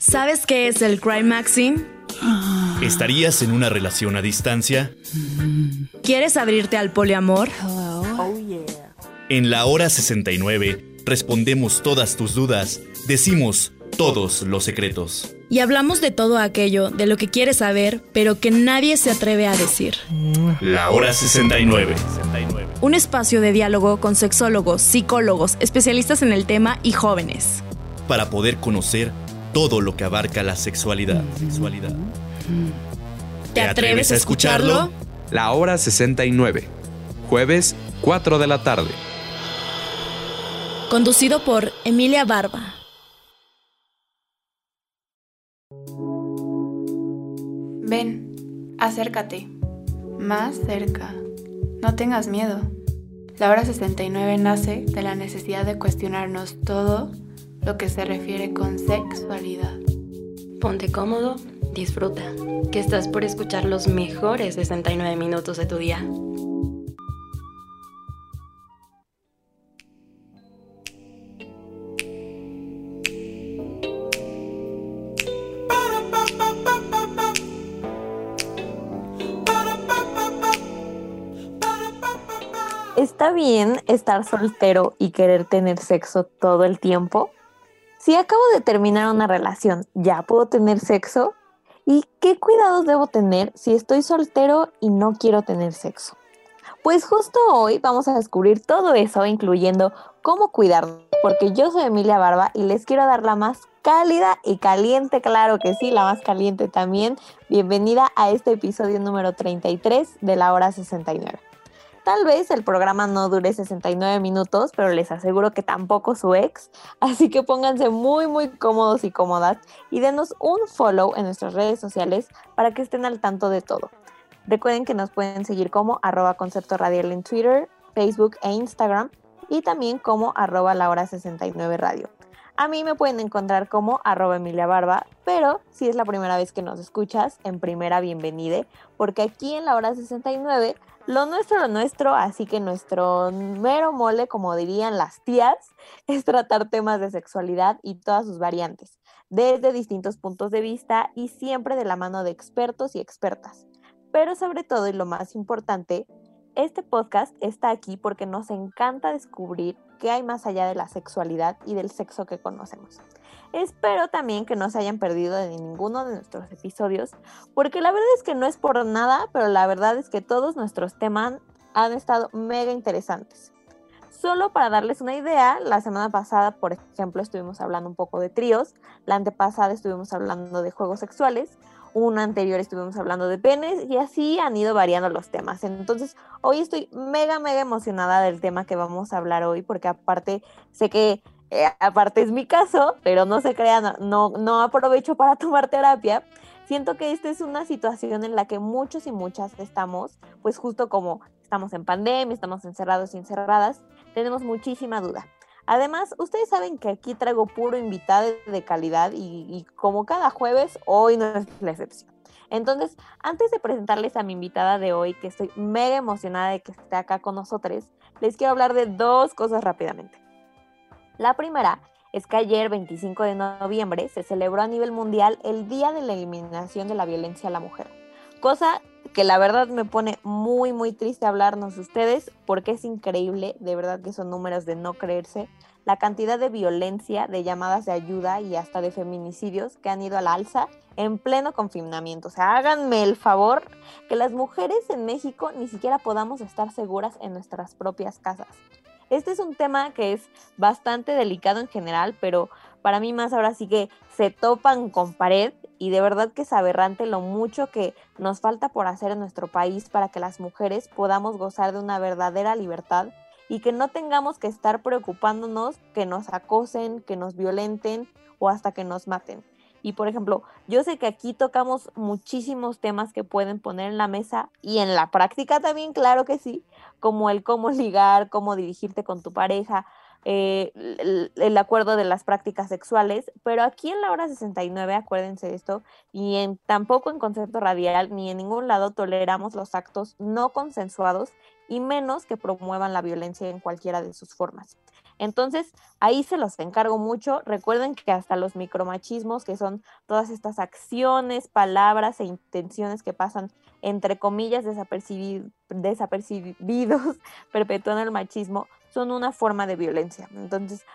¿Sabes qué es el Cry Maxing? ¿Estarías en una relación a distancia? ¿Quieres abrirte al poliamor? En la hora 69 respondemos todas tus dudas, decimos todos los secretos. Y hablamos de todo aquello, de lo que quieres saber, pero que nadie se atreve a decir. La hora 69. Un espacio de diálogo con sexólogos, psicólogos, especialistas en el tema y jóvenes. Para poder conocer todo lo que abarca la sexualidad. sexualidad. ¿Te atreves a escucharlo? La hora 69. Jueves, 4 de la tarde. Conducido por Emilia Barba. Ven, acércate. Más cerca. No tengas miedo. La hora 69 nace de la necesidad de cuestionarnos todo lo que se refiere con sexualidad. Ponte cómodo, disfruta, que estás por escuchar los mejores 69 minutos de tu día. ¿Está bien estar soltero y querer tener sexo todo el tiempo? Si acabo de terminar una relación, ¿ya puedo tener sexo? ¿Y qué cuidados debo tener si estoy soltero y no quiero tener sexo? Pues justo hoy vamos a descubrir todo eso, incluyendo cómo cuidarnos, porque yo soy Emilia Barba y les quiero dar la más cálida y caliente, claro que sí, la más caliente también. Bienvenida a este episodio número 33 de la hora 69. Tal vez el programa no dure 69 minutos, pero les aseguro que tampoco su ex. Así que pónganse muy, muy cómodos y cómodas y denos un follow en nuestras redes sociales para que estén al tanto de todo. Recuerden que nos pueden seguir como arroba concepto radial en Twitter, Facebook e Instagram y también como arroba la hora 69 radio. A mí me pueden encontrar como arroba Emilia Barba, pero si es la primera vez que nos escuchas, en primera bienvenida, porque aquí en la hora 69 lo nuestro, lo nuestro, así que nuestro mero mole, como dirían las tías, es tratar temas de sexualidad y todas sus variantes, desde distintos puntos de vista y siempre de la mano de expertos y expertas. Pero sobre todo y lo más importante, este podcast está aquí porque nos encanta descubrir qué hay más allá de la sexualidad y del sexo que conocemos. Espero también que no se hayan perdido de ninguno de nuestros episodios, porque la verdad es que no es por nada, pero la verdad es que todos nuestros temas han estado mega interesantes. Solo para darles una idea, la semana pasada, por ejemplo, estuvimos hablando un poco de tríos, la antepasada estuvimos hablando de juegos sexuales, una anterior estuvimos hablando de penes y así han ido variando los temas. Entonces, hoy estoy mega, mega emocionada del tema que vamos a hablar hoy, porque aparte sé que eh, aparte es mi caso, pero no se crean, no, no aprovecho para tomar terapia. Siento que esta es una situación en la que muchos y muchas estamos, pues justo como estamos en pandemia, estamos encerrados y encerradas, tenemos muchísima duda. Además, ustedes saben que aquí traigo puro invitado de calidad y, y como cada jueves, hoy no es la excepción. Entonces, antes de presentarles a mi invitada de hoy, que estoy mega emocionada de que esté acá con nosotros, les quiero hablar de dos cosas rápidamente. La primera es que ayer, 25 de noviembre, se celebró a nivel mundial el Día de la Eliminación de la Violencia a la Mujer. Cosa que la verdad me pone muy, muy triste hablarnos ustedes porque es increíble, de verdad que son números de no creerse, la cantidad de violencia, de llamadas de ayuda y hasta de feminicidios que han ido a la alza en pleno confinamiento. O sea, háganme el favor que las mujeres en México ni siquiera podamos estar seguras en nuestras propias casas. Este es un tema que es bastante delicado en general, pero para mí más ahora sí que se topan con pared y de verdad que es aberrante lo mucho que nos falta por hacer en nuestro país para que las mujeres podamos gozar de una verdadera libertad y que no tengamos que estar preocupándonos que nos acosen, que nos violenten o hasta que nos maten. Y por ejemplo, yo sé que aquí tocamos muchísimos temas que pueden poner en la mesa y en la práctica también, claro que sí, como el cómo ligar, cómo dirigirte con tu pareja, eh, el, acuerdo de las prácticas sexuales, pero aquí en la hora 69, acuérdense de esto, y en, tampoco en concepto radial ni en ningún lado toleramos los actos no consensuados y menos que promuevan la violencia en cualquiera de sus formas. Entonces, ahí se los encargo mucho. Recuerden que hasta los micromachismos, que son todas estas acciones, palabras e intenciones que pasan entre comillas desapercibidos, perpetuando el machismo, son una forma de violencia. Entonces,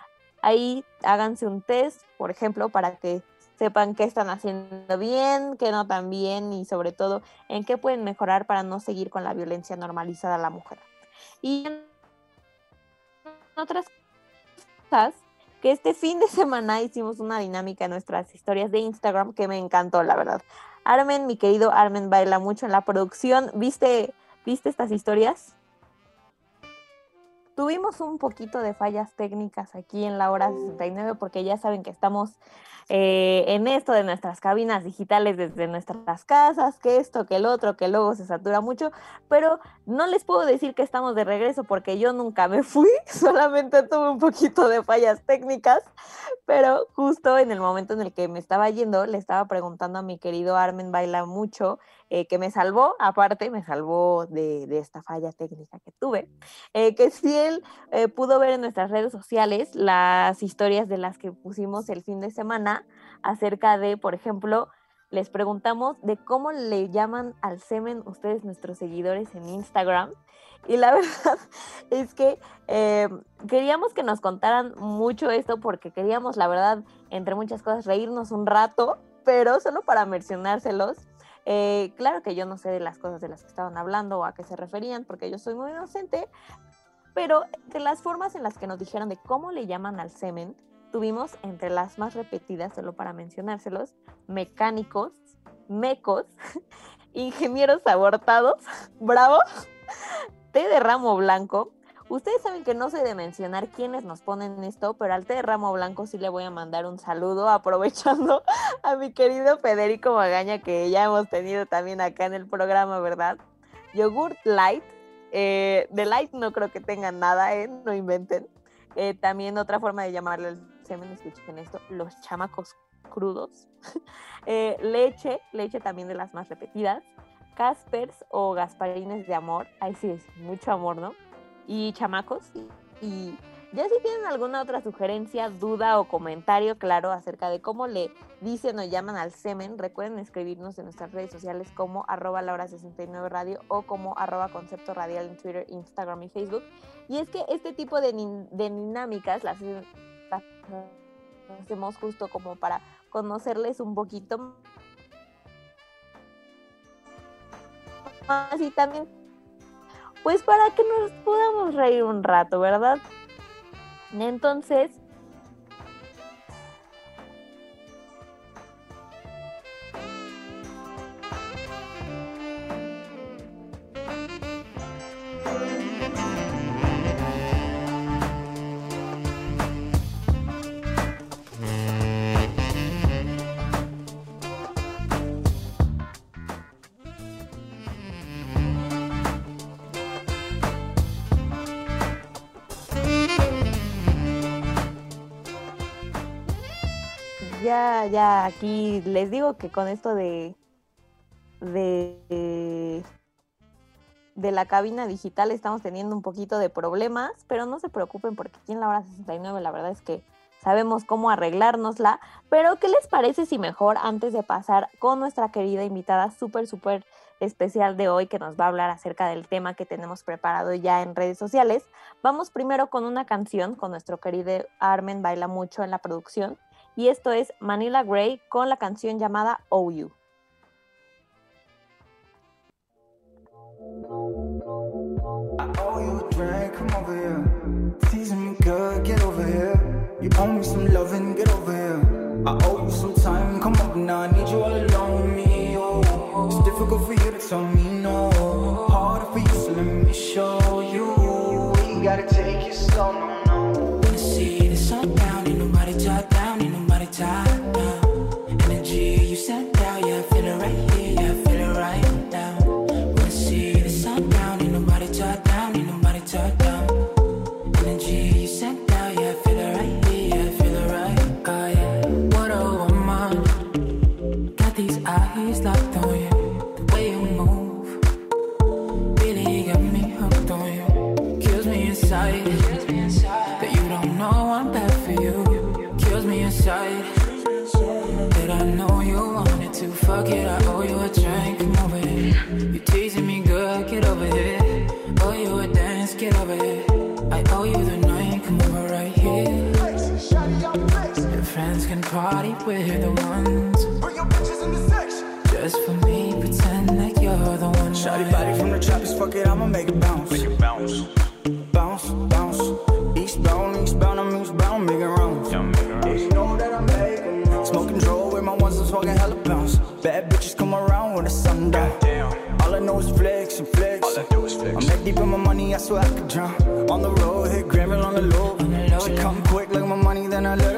ahí háganse un test, por ejemplo, para que sepan qué están haciendo bien, qué no tan bien y sobre todo en qué pueden mejorar para no seguir con la violencia normalizada a la mujer. Y en otras que este fin de semana hicimos una dinámica en nuestras historias de Instagram que me encantó, la verdad. Armen, mi querido Armen, baila mucho en la producción. ¿Viste, ¿viste estas historias? Tuvimos un poquito de fallas técnicas aquí en la hora 69 porque ya saben que estamos eh, en esto de nuestras cabinas digitales desde nuestras casas, que esto, que el otro, que luego se satura mucho, pero no les puedo decir que estamos de regreso porque yo nunca me fui, solamente tuve un poquito de fallas técnicas, pero justo en el momento en el que me estaba yendo, le estaba preguntando a mi querido Armen Baila mucho, eh, que me salvó, aparte me salvó de, esta falla técnica que tuve, eh, que si él pudo ver en nuestras redes sociales las historias de las que pusimos el fin de semana, acerca de, por ejemplo, les preguntamos de cómo le llaman al semen ustedes, nuestros seguidores en Instagram. Y la verdad es que eh, queríamos que nos contaran mucho esto porque queríamos, la verdad, entre muchas cosas, reírnos un rato, pero solo para mencionárselos. Eh, claro que yo no sé de las cosas de las que estaban hablando o a qué se referían, porque yo soy muy inocente, pero de las formas en las que nos dijeron de cómo le llaman al semen, tuvimos entre las más repetidas, solo para mencionárselos, mecánicos, mecos, ingenieros abortados, bravo, té de ramo blanco. Ustedes saben que no sé de mencionar quiénes nos ponen esto, pero al té de ramo blanco sí le voy a mandar un saludo, aprovechando a mi querido Federico Magaña, que ya hemos tenido también acá en el programa, ¿verdad? Yogurt light. Eh, de light no creo que tengan nada, ¿eh? No inventen. Eh, también otra forma de llamarle el semen, escuchen esto, los chamacos crudos. Eh, leche, leche también de las más repetidas. Caspers o Gasparines de amor, ahí sí es mucho amor, ¿no? Y chamacos. Y ya si tienen alguna otra sugerencia, duda o comentario claro acerca de cómo le dicen o llaman al semen, recuerden escribirnos en nuestras redes sociales como arroba laura69 radio o como arroba concepto radial en Twitter, Instagram y Facebook. Y es que este tipo de, dinámicas las, hacemos justo como para conocerles un poquito más también pues para que nos podamos reír un rato, ¿verdad? Entonces, ya, ya, aquí les digo que con esto de, de, de la cabina digital estamos teniendo un poquito de problemas, pero no se preocupen porque aquí en la hora 69 la verdad es que sabemos cómo arreglárnosla, pero ¿qué les parece si mejor antes de pasar con nuestra querida invitada súper, súper especial de hoy que nos va a hablar acerca del tema que tenemos preparado ya en redes sociales, vamos primero con una canción con nuestro querido Armen Baila Mucho en la producción y esto es Manila Gray con la canción llamada Oh You. You owe me some loving, get over here. I owe you some time, come on now. I need you all alone, me. Oh, it's difficult for you to tell me Energy one. Body from the trappers, fuck it, I'ma make it bounce. Make it bounce. Bounce, bounce. Eastbound, eastbound, I'm eastbound, making rounds. Yeah, it Yeah, bounce. you know that I'm making rounds. Smoking draw with my ones, I'm smoking hella bounce. Bad bitches come around when the sun down. All I know is flex and flex. All I do is flex. I'm neck deep in my money, I swear I could drown. On the road, hit Granville on the low. She come quick like my money, then I let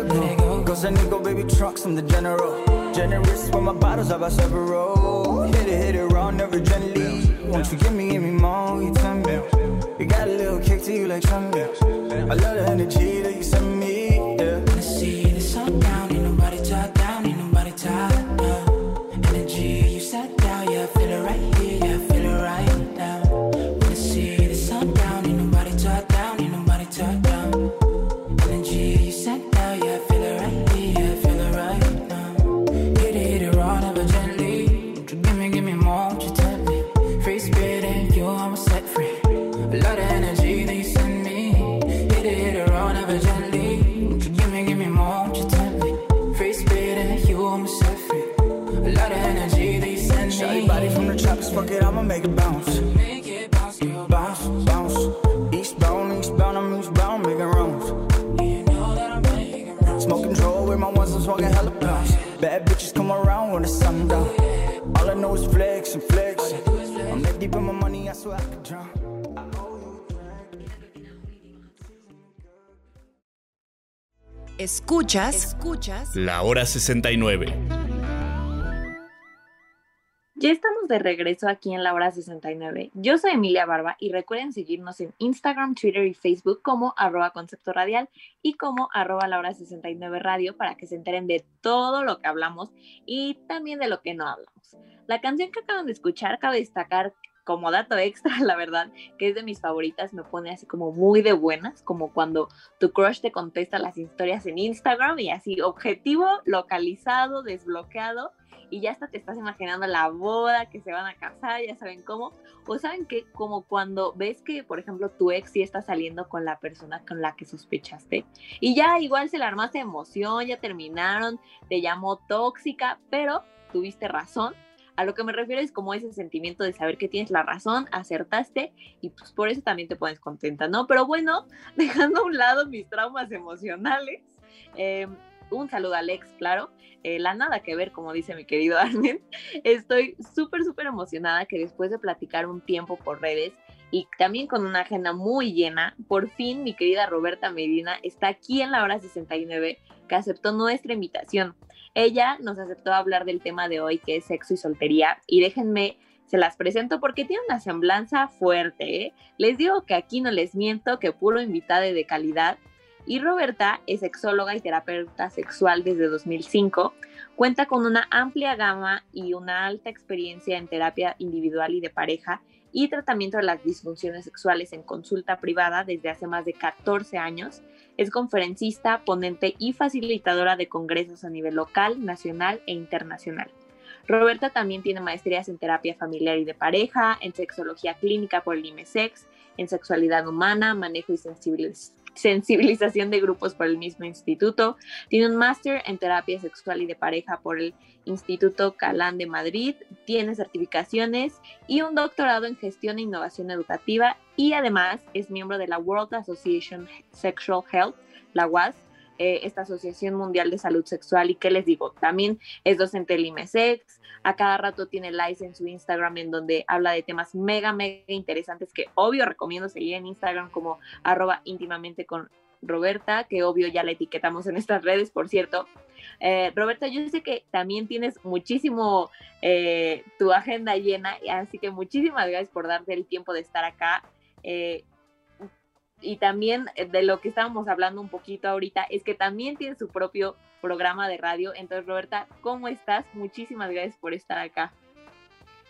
Goes a nigga, baby trucks, I'm the general. Generous with my bottles, I buy several. Hit it, hit it raw, never gently. Won't you give me, give me more, you tell. You got a little kick to you like Sunday. I love the energy that you send me. Wanna see the sun down, ain't nobody top down, ain't nobody top. Energy, you down, yeah, I feel it right here, I'ma make it bounce. Make it bounce, girl. Bounce, bounce. Eastbound, eastbound, I'm eastbound, making rounds. You know that I'm making rounds. Smoking draw with my ones, I'm smoking hella bounce. Bad bitches come around when the sun down. All I know is flex and flex. I'm neck deep in my money, I swear I could drown. I owe you a drink. Escuchas, escuchas. La hora 69. De regreso aquí en la hora 69. Yo soy Emilia Barba y recuerden seguirnos en Instagram, Twitter y Facebook como arroba concepto radial y como arroba la hora 69 radio para que se enteren de todo lo que hablamos y también de lo que no hablamos. La canción que acaban de escuchar cabe destacar como dato extra, la verdad, que es de mis favoritas, me pone así como muy de buenas, como cuando tu crush te contesta las historias en Instagram y así objetivo, localizado, desbloqueado y ya hasta te estás imaginando la boda, que se van a casar, ya saben cómo. O saben que como cuando ves que, por ejemplo, tu ex sí está saliendo con la persona con la que sospechaste y ya igual se le armaste de emoción, ya terminaron, te llamó tóxica, pero tuviste razón. A lo que me refiero es como ese sentimiento de saber que tienes la razón, acertaste y pues por eso también te pones contenta, ¿no? Pero bueno, dejando a un lado mis traumas emocionales, eh, un saludo a Alex, claro. Eh, la nada que ver, como dice mi querido Armin. Estoy súper, súper emocionada que después de platicar un tiempo por redes y también con una agenda muy llena, por fin mi querida Roberta Medina está aquí en la hora 69 que aceptó nuestra invitación. Ella nos aceptó hablar del tema de hoy que es sexo y soltería y déjenme se las presento porque tiene una semblanza fuerte. ¿eh? Les digo que aquí no les miento, que puro invitada de calidad y Roberta es sexóloga y terapeuta sexual desde 2005. Cuenta con una amplia gama y una alta experiencia en terapia individual y de pareja y tratamiento de las disfunciones sexuales en consulta privada desde hace más de 14 años. Es conferencista, ponente y facilitadora de congresos a nivel local, nacional e internacional. Roberta también tiene maestrías en terapia familiar y de pareja, en sexología clínica por el IMESEX, en sexualidad humana, manejo y sensibilización sensibilización de grupos por el mismo instituto. Tiene un máster en terapia sexual y de pareja por el Instituto Calán de Madrid. Tiene certificaciones y un doctorado en gestión e innovación educativa y además es miembro de la World Association Sexual Health, la WAS, eh, esta Asociación Mundial de Salud Sexual y qué les digo, también es docente del IMESEX, a cada rato tiene lives en su Instagram en donde habla de temas mega, mega interesantes que obvio recomiendo seguir en Instagram como arroba íntimamente con Roberta, que obvio ya la etiquetamos en estas redes, por cierto. Eh, Roberta, yo sé que también tienes muchísimo eh, tu agenda llena, así que muchísimas gracias por darte el tiempo de estar acá. Eh, y también de lo que estábamos hablando un poquito ahorita, es que también tiene su propio programa de radio. Entonces, Roberta, ¿cómo estás? Muchísimas gracias por estar acá.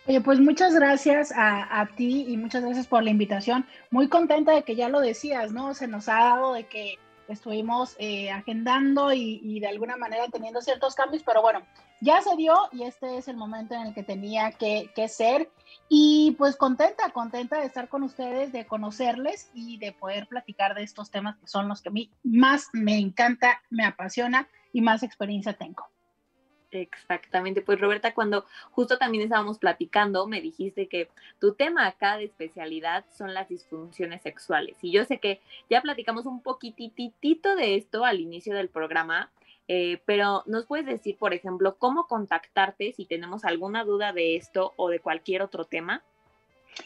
Oye, pues muchas gracias a, ti y muchas gracias por la invitación. Muy contenta de que ya lo decías, ¿no? Se nos ha dado de que estuvimos eh, agendando y, de alguna manera teniendo ciertos cambios, pero bueno, ya se dio y este es el momento en el que tenía que ser. Y pues contenta, contenta de estar con ustedes, de conocerles y de poder platicar de estos temas que son los que a mí más me encanta, me apasiona y más experiencia tengo. Exactamente, pues Roberta, cuando justo también estábamos platicando, me dijiste que tu tema acá de especialidad son las disfunciones sexuales. Y yo sé que ya platicamos un poquititito de esto al inicio del programa, eh, pero nos puedes decir, por ejemplo, cómo contactarte si tenemos alguna duda de esto o de cualquier otro tema.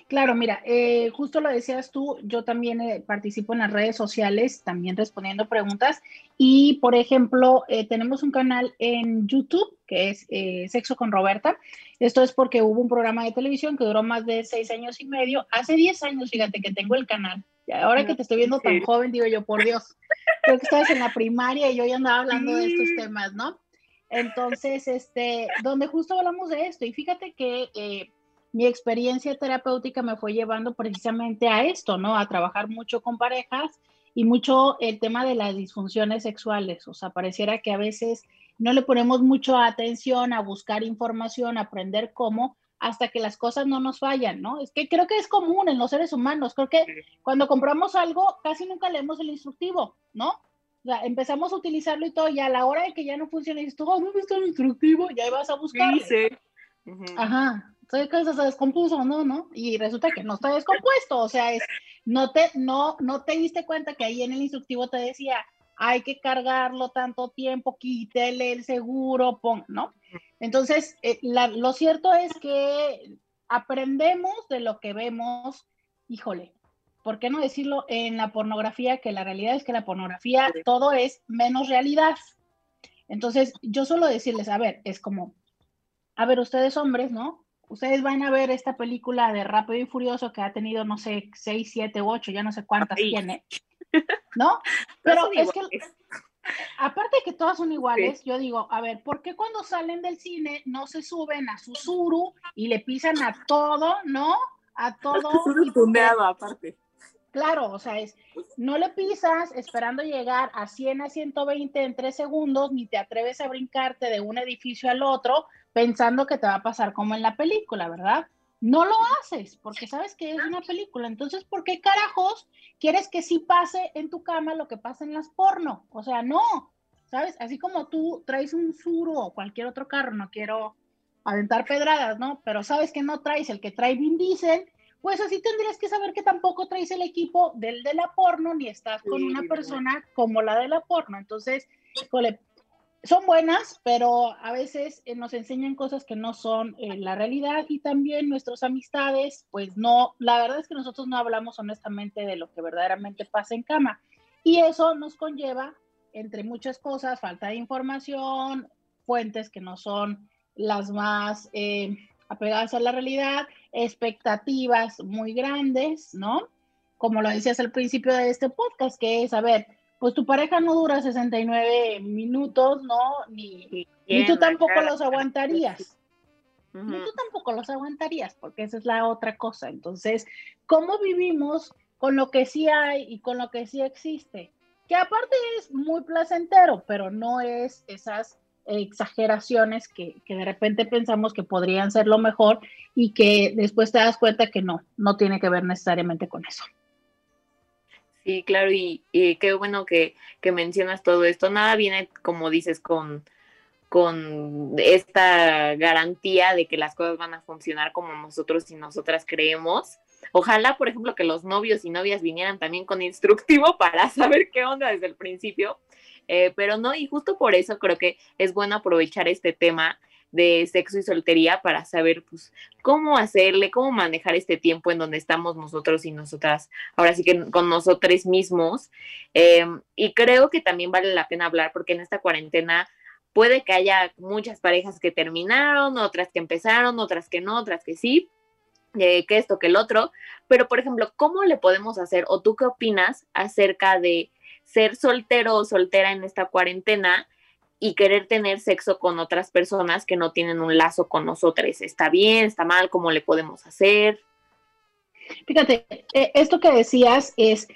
Claro, mira, eh, justo lo decías tú, yo también eh, participo en las redes sociales, también respondiendo preguntas. Y, por ejemplo, eh, tenemos un canal en YouTube que es Sexo con Roberta. Esto es porque hubo un programa de televisión que duró más de seis años y medio. Hace diez años, fíjate que tengo el canal. Ahora que te estoy viendo tan joven, digo yo, por Dios, creo que estabas en la primaria y yo ya andaba hablando de estos temas, ¿no? Entonces, este, donde justo hablamos de esto. Y fíjate que mi experiencia terapéutica me fue llevando precisamente a esto, ¿no? A trabajar mucho con parejas y mucho el tema de las disfunciones sexuales. O sea, pareciera que a veces no le ponemos mucho atención a buscar información, a aprender cómo, hasta que las cosas no nos fallan, ¿no? Es que creo que es común en los seres humanos. Creo que cuando compramos algo, casi nunca leemos el instructivo, ¿no? O sea, empezamos a utilizarlo y todo, y a la hora de que ya no funciona, dices tú, oh, no está el instructivo, ya vas a buscar. Sí, Ajá que se descompuso, ¿no? ¿no? Y resulta que no está descompuesto, o sea, es, no te, no, no te diste cuenta que ahí en el instructivo te decía, hay que cargarlo tanto tiempo, quítele el seguro, pon, ¿no? Entonces, eh, lo cierto es que aprendemos de lo que vemos, híjole, ¿por qué no decirlo en la pornografía? Que la realidad es que la pornografía todo es menos realidad. Entonces, yo solo decirles, a ver, es como, a ver, ustedes hombres, ¿no? Ustedes van a ver esta película de Rápido y Furioso que ha tenido, no sé, seis, siete, ocho, ya no sé cuántas tiene, ¿no? Pero es que, aparte de que todas son iguales, yo digo, a ver, ¿por qué cuando salen del cine no se suben a su suru y le pisan a todo, ¿no? A todo. Tundeado, aparte. Claro, o sea, es, no le pisas esperando llegar a 100 a 120 en tres segundos, ni te atreves a brincarte de un edificio al otro, pensando que te va a pasar como en la película, ¿verdad? No lo haces porque sabes que es una película. Entonces, ¿por qué carajos quieres que sí pase en tu cama lo que pasa en las porno? O sea, no, ¿sabes? Así como tú traes un Suro o cualquier otro carro, no quiero aventar pedradas, ¿no? Pero sabes que no traes el que trae Vin Diesel, pues así tendrías que saber que tampoco traes el equipo del de la porno ni estás con una persona como la de la porno. Entonces, híjole, son buenas, pero a veces eh, nos enseñan cosas que no son eh, la realidad y también nuestras amistades, pues no, la verdad es que nosotros no hablamos honestamente de lo que verdaderamente pasa en cama. Y eso nos conlleva, entre muchas cosas, falta de información, fuentes que no son las más eh, apegadas a la realidad, expectativas muy grandes, ¿no? Como lo decías al principio de este podcast, que es, a ver, pues tu pareja no dura 69 minutos, ¿no? Ni, tú tampoco los aguantarías. Ni tú tampoco los aguantarías, porque esa es la otra cosa. Entonces, ¿cómo vivimos con lo que sí hay y con lo que sí existe? Que aparte es muy placentero, pero no es esas exageraciones que, que, de repente pensamos que podrían ser lo mejor y que después te das cuenta que no, no tiene que ver necesariamente con eso. Sí, claro, y, qué bueno que, mencionas todo esto. Nada viene, como dices, con, con esta garantía de que las cosas van a funcionar como nosotros y nosotras creemos. Ojalá, por ejemplo, que los novios y novias vinieran también con instructivo para saber qué onda desde el principio. Eh, pero no, y justo por eso creo que es bueno aprovechar este tema de sexo y soltería para saber pues cómo hacerle, cómo manejar este tiempo en donde estamos nosotros y nosotras, ahora sí que con nosotros mismos. Em, y creo que también vale la pena hablar porque en esta cuarentena puede que haya muchas parejas que terminaron, otras que empezaron, otras que no, otras que sí, eh, que esto, que el otro, pero por ejemplo, ¿cómo le podemos hacer o tú qué opinas acerca de ser soltero o soltera en esta cuarentena? Y querer tener sexo con otras personas que no tienen un lazo con nosotros. ¿Está bien? ¿Está mal? ¿Cómo le podemos hacer? Fíjate, eh, esto que decías es,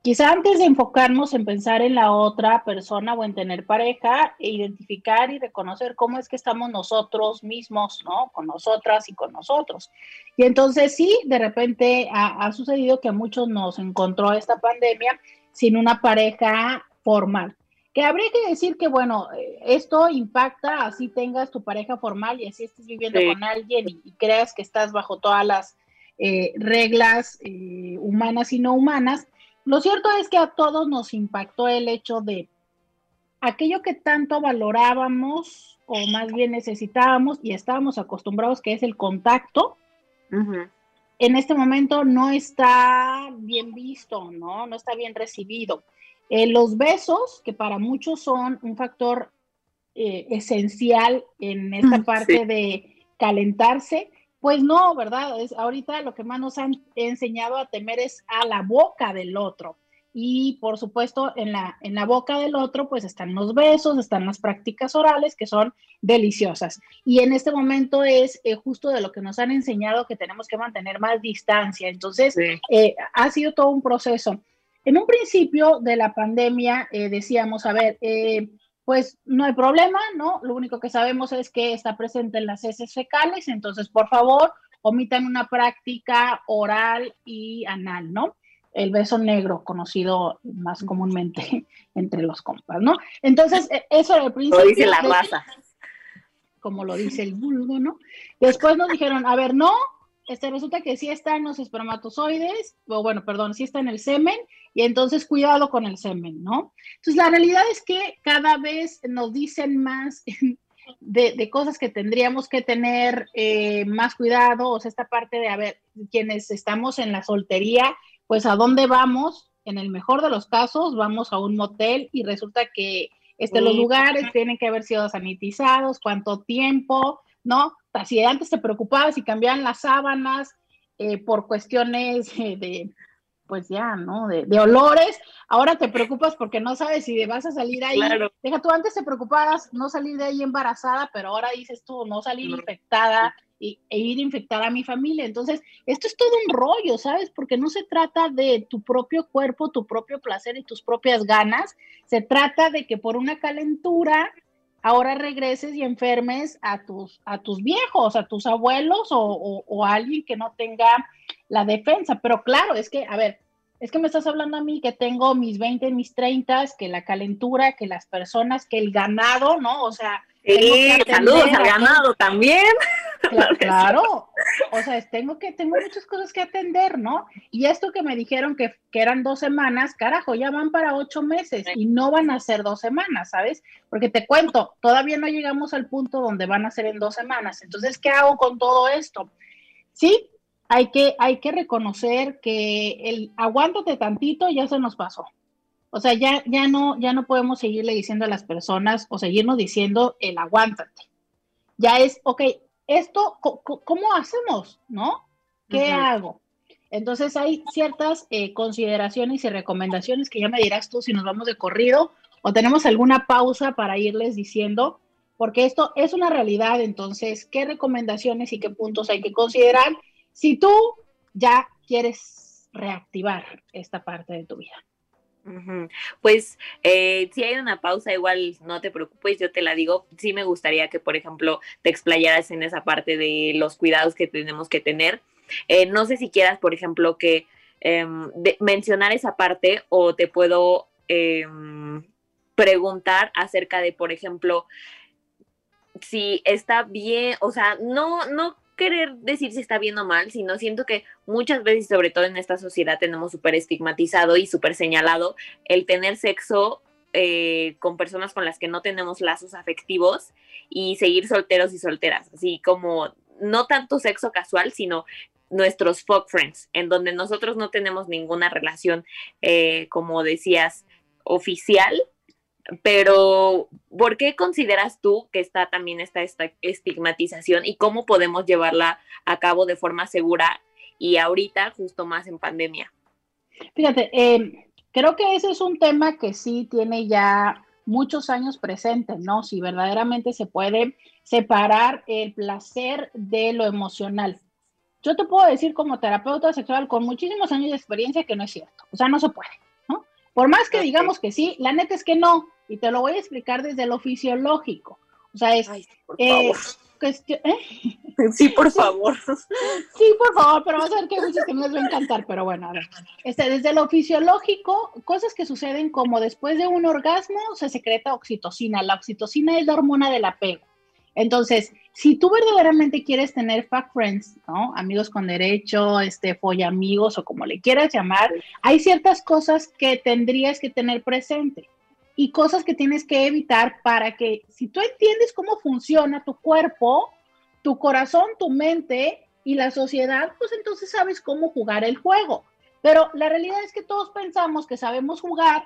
quizá antes de enfocarnos en pensar en la otra persona o en tener pareja, e identificar y reconocer cómo es que estamos nosotros mismos, ¿no? Con nosotras y con nosotros. Y entonces sí, de repente ha, ha sucedido que a muchos nos encontró esta pandemia sin una pareja formal. Que habría que decir que, bueno, esto impacta, así tengas tu pareja formal y así estés viviendo con alguien y, creas que estás bajo todas las eh, reglas eh, humanas y no humanas. Lo cierto es que a todos nos impactó el hecho de aquello que tanto valorábamos o más bien necesitábamos y estábamos acostumbrados, que es el contacto, en este momento no está bien visto, ¿no? No está bien recibido. Eh, los besos, que para muchos son un factor eh, esencial en esta parte de calentarse, pues no, ¿verdad? Es, ahorita lo que más nos han enseñado a temer es a la boca del otro. Y por supuesto, en la, en la boca del otro, pues están los besos, están las prácticas orales que son deliciosas. Y en este momento es eh, justo de lo que nos han enseñado que tenemos que mantener más distancia. Entonces, ha sido todo un proceso. En un principio de la pandemia eh, decíamos, a ver, eh, pues no hay problema, ¿no? Lo único que sabemos es que está presente en las heces fecales, entonces por favor omitan una práctica oral y anal, ¿no? El beso negro, conocido más comúnmente entre los compas, ¿no? Entonces, e, eso era el principio. Lo dice la raza. Como lo dice el vulgo, ¿no? Después nos dijeron, a ver, no, este, resulta que sí está en los espermatozoides, o bueno, perdón, sí está en el semen, y entonces cuidado con el semen, ¿no? Entonces la realidad es que cada vez nos dicen más de, cosas que tendríamos que tener eh, más cuidado, o sea, esta parte de, a ver, quienes estamos en la soltería, pues a dónde vamos, en el mejor de los casos, vamos a un motel y resulta que este, los lugares tienen que haber sido sanitizados, cuánto tiempo, ¿no? Si antes te preocupabas y cambiaban las sábanas eh, por cuestiones eh, de, pues ya, ¿no? De, olores, ahora te preocupas porque no sabes si vas a salir ahí. Deja tú, antes te preocupabas no salir de ahí embarazada, pero ahora dices tú, no salir infectada y, e ir a infectar a mi familia. Entonces, esto es todo un rollo, ¿sabes? Porque no se trata de tu propio cuerpo, tu propio placer y tus propias ganas, se trata de que por una calentura ahora regreses y enfermes a tus, a tus viejos, a tus abuelos o, a alguien que no tenga la defensa. Pero claro, es que, a ver, es que me estás hablando a mí que tengo mis 20, mis 30, que la calentura, que las personas, que el ganado, ¿no? O sea, Sí, saludos al ganado también. Claro, o sea, tengo que, tengo muchas cosas que atender, ¿no? Y esto que me dijeron que, que, eran dos semanas, carajo, ya van para ocho meses y no van a ser dos semanas, ¿sabes? Porque te cuento, todavía no llegamos al punto donde van a ser en dos semanas. Entonces, ¿qué hago con todo esto? Sí, hay que, hay que reconocer que el aguántate tantito ya se nos pasó. O sea, ya, ya, no, ya no podemos seguirle diciendo a las personas o seguirnos diciendo el aguántate. Ya es, ok, esto, ¿cómo hacemos? ¿No? ¿Qué hago? Entonces hay ciertas eh, consideraciones y recomendaciones que ya me dirás tú si nos vamos de corrido o tenemos alguna pausa para irles diciendo, porque esto es una realidad, entonces, ¿qué recomendaciones y qué puntos hay que considerar si tú ya quieres reactivar esta parte de tu vida? Pues eh, si hay una pausa, igual no te preocupes, yo te la digo. Sí me gustaría que, por ejemplo, te explayaras en esa parte de los cuidados que tenemos que tener. Eh, no sé si quieras, por ejemplo, que em, mencionar esa parte o te puedo em, preguntar acerca de, por ejemplo, si está bien, o sea, no, no querer decir si está bien o mal, sino siento que muchas veces, sobre todo en esta sociedad, tenemos súper estigmatizado y súper señalado el tener sexo eh, con personas con las que no tenemos lazos afectivos y seguir solteros y solteras, así como no tanto sexo casual, sino nuestros fuck friends, en donde nosotros no tenemos ninguna relación, eh, como decías, oficial, pero, ¿por qué consideras tú que está también esta, estigmatización y cómo podemos llevarla a cabo de forma segura y ahorita justo más en pandemia? Fíjate, eh, creo que ese es un tema que sí tiene ya muchos años presente, ¿no? Si verdaderamente se puede separar el placer de lo emocional. Yo te puedo decir como terapeuta sexual con muchísimos años de experiencia que no es cierto, o sea, no se puede. Por más que digamos que sí, la neta es que no. Y te lo voy a explicar desde lo fisiológico. O sea, es... eh, ¿eh? Sí, por favor. Sí, por favor, pero vas a ver que muchos que no les va a encantar, pero bueno, a ver. Este, desde lo fisiológico, cosas que suceden como después de un orgasmo se secreta oxitocina. La oxitocina es la hormona del apego. Entonces, si tú verdaderamente quieres tener fuck friends, ¿no? Amigos con derecho, este, amigos o como le quieras llamar, hay ciertas cosas que tendrías que tener presente y cosas que tienes que evitar para que si tú entiendes cómo funciona tu cuerpo, tu corazón, tu mente y la sociedad, pues entonces sabes cómo jugar el juego. Pero la realidad es que todos pensamos que sabemos jugar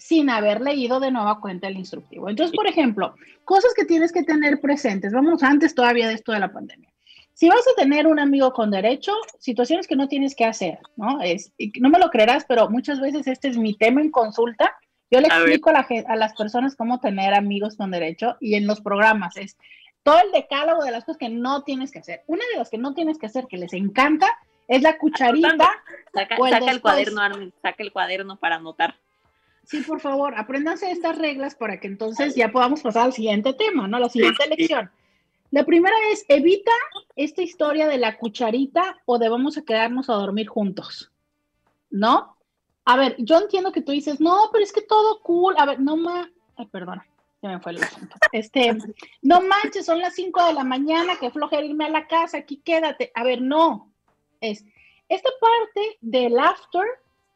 sin haber leído de nueva cuenta el instructivo. Entonces, por ejemplo, cosas que tienes que tener presentes. Vamos antes todavía de esto de la pandemia. Si vas a tener un amigo con derecho, situaciones que no tienes que hacer, ¿no? Es, no me lo creerás, pero muchas veces este es mi tema en consulta. Yo le explico a, a, las personas cómo tener amigos con derecho y en los programas es todo el decálogo de las cosas que no tienes que hacer. Una de las que no tienes que hacer, que les encanta, es la cucharita. Saca, el, cuaderno, saca el cuaderno para anotar. Sí, por favor, apréndanse estas reglas para que entonces ya podamos pasar al siguiente tema, ¿no? La siguiente lección. La primera es, evita esta historia de la cucharita o de vamos a quedarnos a dormir juntos, ¿no? A ver, yo entiendo que tú dices, no, pero es que todo cool. A ver, no Ay, perdona, ya me fue el asunto. Este, no manches, son las 5 de la mañana, que flojera irme a la casa, aquí quédate. A ver, no. Es esta parte del after,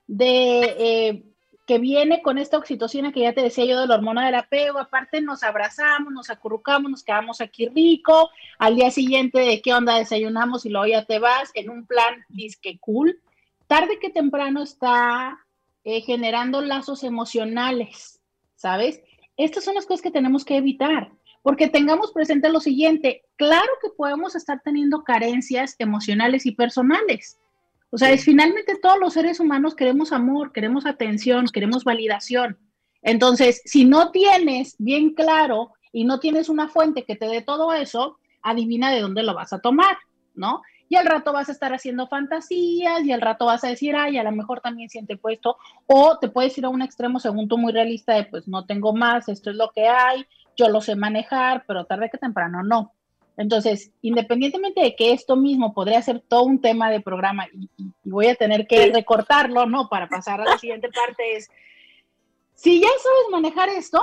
de eh, que viene con esta oxitocina que ya te decía yo de la hormona del apego, aparte nos abrazamos, nos acurrucamos, nos quedamos aquí rico, al día siguiente de qué onda desayunamos y luego ya te vas en un plan disque cool, tarde que temprano está eh, generando lazos emocionales, ¿sabes? Estas son las cosas que tenemos que evitar, porque tengamos presente lo siguiente, claro que podemos estar teniendo carencias emocionales y personales, o sea, es finalmente todos los seres humanos queremos amor, queremos atención, queremos validación. Entonces, si no tienes bien claro y no tienes una fuente que te dé todo eso, adivina de dónde lo vas a tomar, ¿no? Y al rato vas a estar haciendo fantasías y al rato vas a decir, ay, a lo mejor también siente puesto, o te puedes ir a un extremo según tú muy realista de, pues no tengo más, esto es lo que hay, yo lo sé manejar, pero tarde que temprano no. Entonces, independientemente de que esto mismo podría ser todo un tema de programa y, voy a tener que recortarlo, ¿no? Para pasar a la siguiente parte es, si ya sabes manejar esto,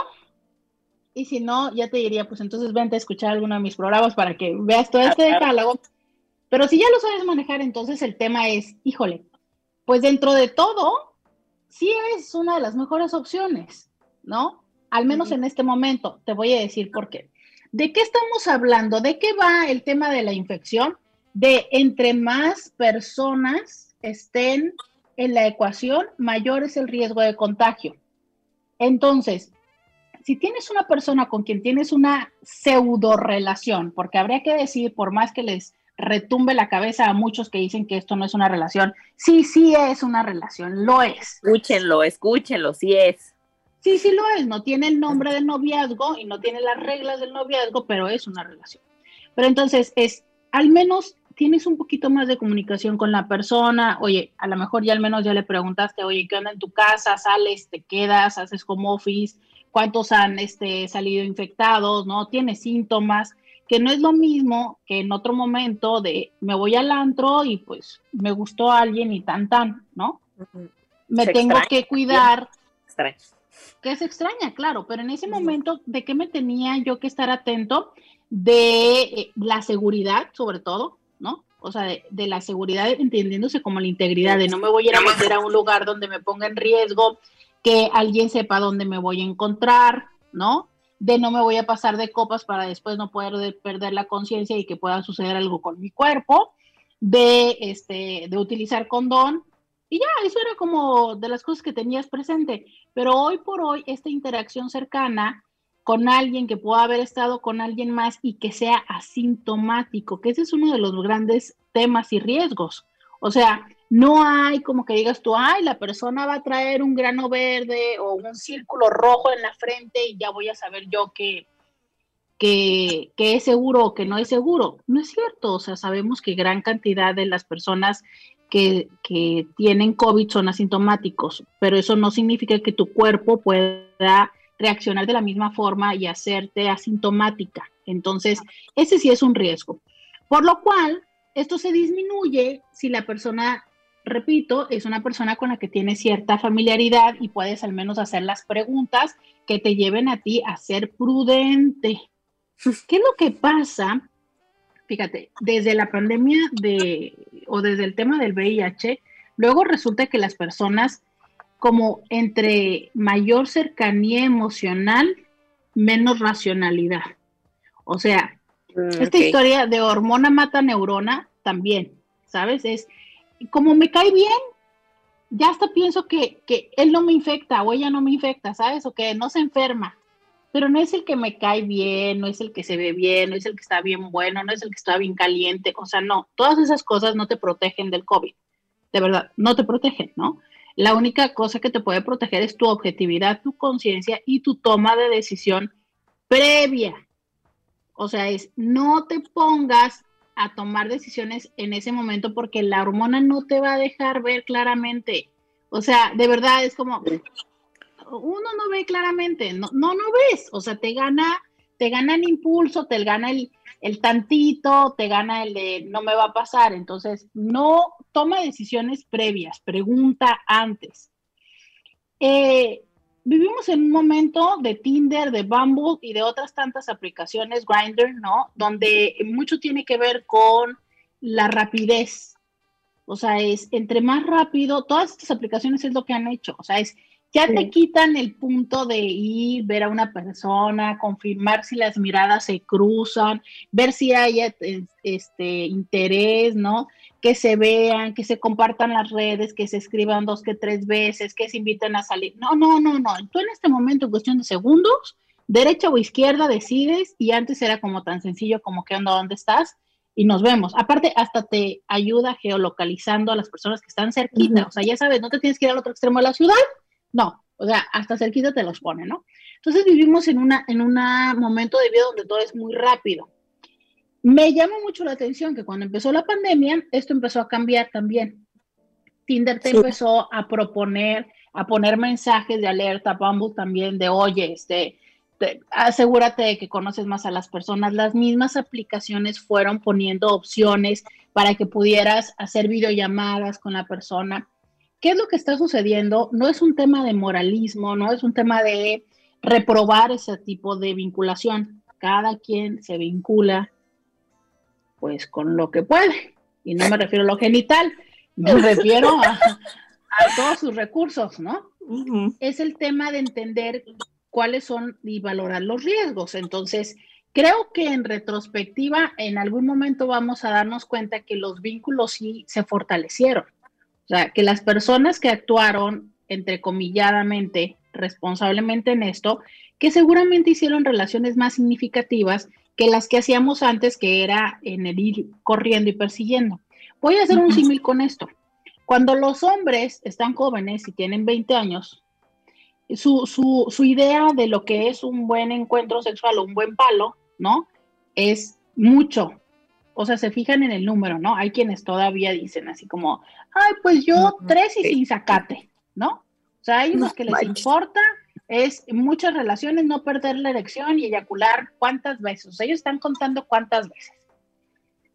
y si no, ya te diría, pues entonces vente a escuchar alguno de mis programas para que veas todo este decálogo. Pero si ya lo sabes manejar, entonces el tema es, híjole, pues dentro de todo, sí es una de las mejores opciones, ¿no? Al menos en este momento, te voy a decir por qué. ¿De qué estamos hablando? ¿De qué va el tema de la infección? De entre más personas estén en la ecuación, mayor es el riesgo de contagio. Entonces, si tienes una persona con quien tienes una pseudo relación, porque habría que decir, por más que les retumbe la cabeza a muchos que dicen que esto no es una relación, sí, sí es una relación, lo es. Escúchenlo, escúchenlo, sí es. Sí, sí lo es, no tiene el nombre del noviazgo y no tiene las reglas del noviazgo, pero es una relación. Pero entonces es, al menos tienes un poquito más de comunicación con la persona, oye, a lo mejor ya al menos ya le preguntaste, oye, ¿qué onda en tu casa? ¿Sales, te quedas, haces home office? ¿Cuántos han este, salido infectados? ¿No? ¿Tienes síntomas? Que no es lo mismo que en otro momento de me voy al antro y pues me gustó alguien y tan tan, ¿no? Me tengo que cuidar que es extraña, claro, pero en ese momento, ¿de qué me tenía yo que estar atento? De eh, la seguridad, sobre todo, ¿no? O sea, de, la seguridad entendiéndose como la integridad, de no me voy a ir a meter a un lugar donde me ponga en riesgo, que alguien sepa dónde me voy a encontrar, ¿no? De no me voy a pasar de copas para después no poder perder la conciencia y que pueda suceder algo con mi cuerpo, de, este, de utilizar condón, y ya, eso era como de las cosas que tenías presente. Pero hoy por hoy, esta interacción cercana con alguien que pueda haber estado con alguien más y que sea asintomático, que ese es uno de los grandes temas y riesgos. O sea, no hay como que digas tú, ay, la persona va a traer un grano verde o un círculo rojo en la frente y ya voy a saber yo que, que, que es seguro o que no es seguro. No es cierto, o sea, sabemos que gran cantidad de las personas que, tienen COVID son asintomáticos, pero eso no significa que tu cuerpo pueda reaccionar de la misma forma y hacerte asintomática. Entonces, ese sí es un riesgo. Por lo cual, esto se disminuye si la persona, repito, es una persona con la que tiene cierta familiaridad y puedes al menos hacer las preguntas que te lleven a ti a ser prudente. ¿Qué es lo que pasa? Fíjate, desde la pandemia de, o desde el tema del VIH, luego resulta que las personas como entre mayor cercanía emocional, menos racionalidad. O sea, mm, esta historia de hormona mata neurona también, ¿sabes? Es como me cae bien, ya hasta pienso que, que, él no me infecta o ella no me infecta, ¿sabes? O que no se enferma. Pero no es el que me cae bien, no es el que se ve bien, no es el que está bien bueno, no es el que está bien caliente. O sea, no, todas esas cosas no te protegen del COVID. De verdad, no te protegen, ¿no? La única cosa que te puede proteger es tu objetividad, tu conciencia y tu toma de decisión previa. O sea, es no te pongas a tomar decisiones en ese momento porque la hormona no te va a dejar ver claramente. O sea, de verdad es como uno no ve claramente, no, no, no ves, o sea, te gana, te gana el impulso, te gana el, el tantito, te gana el de no me va a pasar. Entonces, no toma decisiones previas, pregunta antes. Eh, vivimos en un momento de Tinder, de Bumble y de otras tantas aplicaciones, Grindr, ¿no? Donde mucho tiene que ver con la rapidez. O sea, es entre más rápido, todas estas aplicaciones es lo que han hecho. O sea, es ya te quitan el punto de ir, ver a una persona, confirmar si las miradas se cruzan, ver si hay este interés, ¿no? Que se vean, que se compartan las redes, que se escriban dos que tres veces, que se inviten a salir. No, no, no, no. Tú en este momento, en cuestión de segundos, derecha o izquierda decides y antes era como tan sencillo como que onda, ¿dónde estás? Y nos vemos. Aparte, hasta te ayuda geolocalizando a las personas que están cerquita. O sea, ya sabes, no te tienes que ir al otro extremo de la ciudad, no, o sea, hasta cerquita te los pone, ¿no? Entonces vivimos en un en una momento de vida donde todo es muy rápido. Me llama mucho la atención que cuando empezó la pandemia, esto empezó a cambiar también. Tinder te empezó a proponer, a poner mensajes de alerta, Bumble también de, oye, este, asegúrate de que conoces más a las personas. Las mismas aplicaciones fueron poniendo opciones para que pudieras hacer videollamadas con la persona. ¿Qué es lo que está sucediendo? No es un tema de moralismo, no es un tema de reprobar ese tipo de vinculación. Cada quien se vincula pues con lo que puede. Y no me refiero a lo genital, me refiero a, todos sus recursos, ¿no? Es el tema de entender cuáles son y valorar los riesgos. Entonces, creo que en retrospectiva, en algún momento vamos a darnos cuenta que los vínculos sí se fortalecieron o sea, que las personas que actuaron, entrecomilladamente, responsablemente en esto, que seguramente hicieron relaciones más significativas que las que hacíamos antes, que era en el ir corriendo y persiguiendo. Voy a hacer un símil con esto. Cuando los hombres están jóvenes y tienen 20 años, su, su, su, idea de lo que es un buen encuentro sexual o un buen palo, ¿no? Es mucho, o sea, se fijan en el número, ¿no? Hay quienes todavía dicen así como, ay, pues yo tres y sin sacate, ¿no? O sea, hay unos que les importa es muchas relaciones no perder la erección y eyacular cuántas veces. O sea, ellos están contando cuántas veces.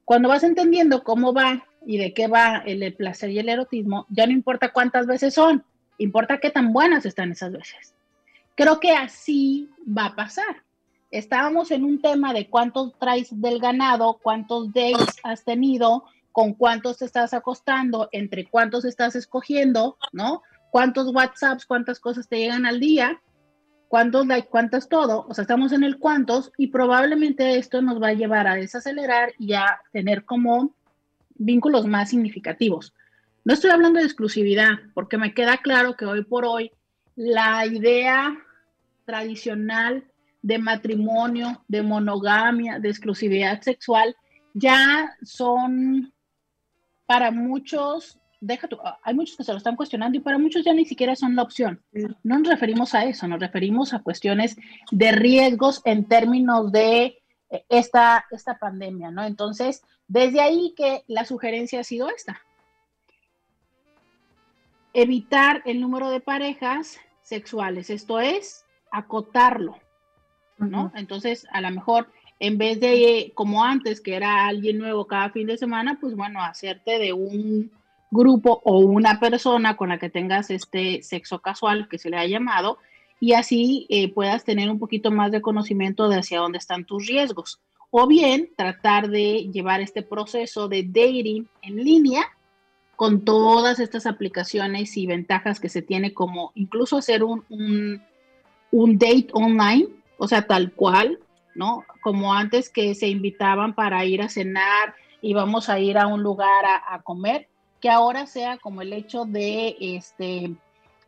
Cuando vas entendiendo cómo va y de qué va el placer y el erotismo, ya no importa cuántas veces son, importa qué tan buenas están esas veces. Creo que así va a pasar estábamos en un tema de cuántos traes del ganado, cuántos dates has tenido, con cuántos te estás acostando, entre cuántos estás escogiendo, ¿no? Cuántos WhatsApps, cuántas cosas te llegan al día, cuántos like, cuántas todo, o sea, estamos en el cuántos y probablemente esto nos va a llevar a desacelerar y a tener como vínculos más significativos. No estoy hablando de exclusividad, porque me queda claro que hoy por hoy la idea tradicional de matrimonio, de monogamia, de exclusividad sexual, ya son para muchos, deja hay muchos que se lo están cuestionando y para muchos ya ni siquiera son la opción. No nos referimos a eso, nos referimos a cuestiones de riesgos en términos de eh, esta, esta pandemia, ¿no? Entonces, desde ahí que la sugerencia ha sido esta. evitar el número de parejas sexuales, esto es, acotarlo, ¿no? Entonces, a lo mejor, en vez de, como antes, que era alguien nuevo cada fin de semana, pues bueno, hacerte de un grupo o una persona con la que tengas este sexo casual, que se le ha llamado, y así eh, puedas tener un poquito más de conocimiento de hacia dónde están tus riesgos. O bien tratar de llevar este proceso de dating en línea con todas estas aplicaciones y ventajas que se tiene, como incluso hacer un, un, date online, o sea, tal cual, ¿no? Como antes que se invitaban para ir a cenar y vamos a ir a un lugar a, a comer, que ahora sea como el hecho de, este,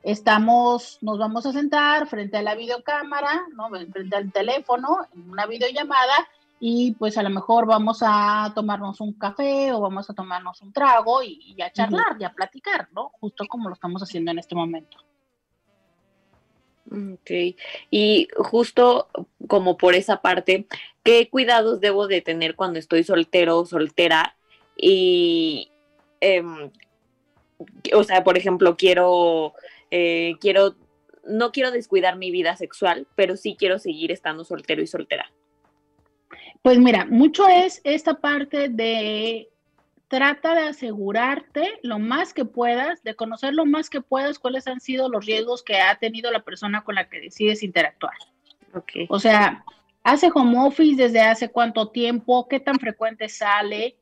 estamos, nos vamos a sentar frente a la videocámara, ¿no? Frente al teléfono, en una videollamada, y pues a lo mejor vamos a tomarnos un café o vamos a tomarnos un trago y, a charlar y a platicar, ¿no? Justo como lo estamos haciendo en este momento. Ok, y justo como por esa parte, ¿qué cuidados debo de tener cuando estoy soltero o soltera? Y, em, o sea, por ejemplo, quiero, eh, quiero, no quiero descuidar mi vida sexual, pero sí quiero seguir estando soltero y soltera. Pues mira, mucho es esta parte de trata de asegurarte lo más que puedas, de conocer lo más que puedas cuáles han sido los riesgos que ha tenido la persona con la que decides interactuar. Okay. O sea, hace home office desde hace cuánto tiempo, qué tan frecuente sale.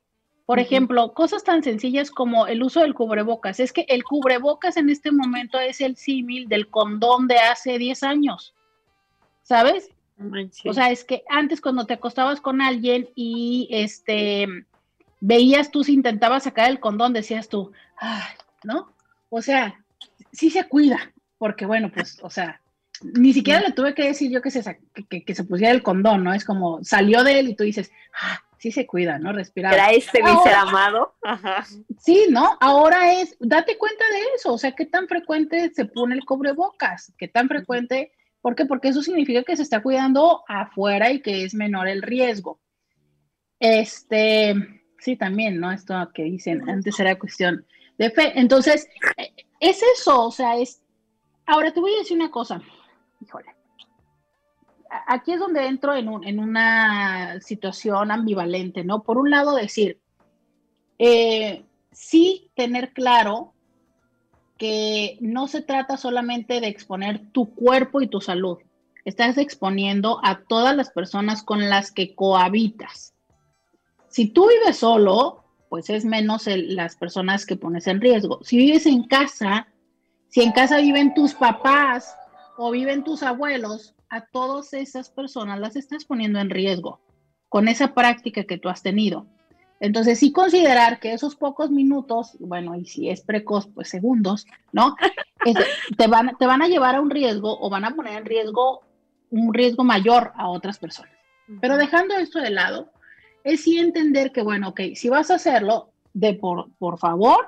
Por ejemplo, cosas tan sencillas como el uso del cubrebocas. Es que el cubrebocas en este momento es el símil del condón de hace 10 años. ¿Sabes? O sea, es que antes cuando te acostabas con alguien y este veías tú si intentabas sacar el condón, decías tú, ¿no? O sea, sí se cuida, porque bueno, pues, o sea, ni siquiera le tuve que decir yo que se, que, se pusiera el condón, ¿no? Es como salió de él y tú dices, ah, sí se cuida, ¿no? Respirar. Era este ser amado. Sí, ¿no? Ahora es, date cuenta de eso, o sea, qué tan frecuente se pone el cubrebocas, qué tan frecuente ¿Por qué? Porque eso significa que se está cuidando afuera y que es menor el riesgo. Este, sí, también, ¿no? Esto que dicen, antes era cuestión de fe. Entonces, es eso, o sea, es... Ahora te voy a decir una cosa, híjole. Aquí es donde entro en, en una situación ambivalente, ¿no? Por un lado, decir, eh, sí tener claro que no se trata solamente de exponer tu cuerpo y tu salud, estás exponiendo a todas las personas con las que cohabitas. Si tú vives solo, pues es menos las personas que pones en riesgo. Si vives en casa, si en casa viven tus papás o viven tus abuelos, a todas esas personas las estás poniendo en riesgo con esa práctica que tú has tenido. Entonces, sí considerar que esos pocos minutos, bueno, y si es precoz, pues segundos, ¿no? te, van, te van a llevar a un riesgo o van a poner en riesgo un riesgo mayor a otras personas. Pero dejando esto de lado, es sí entender que, bueno, ok, si vas a hacerlo, de por, por favor,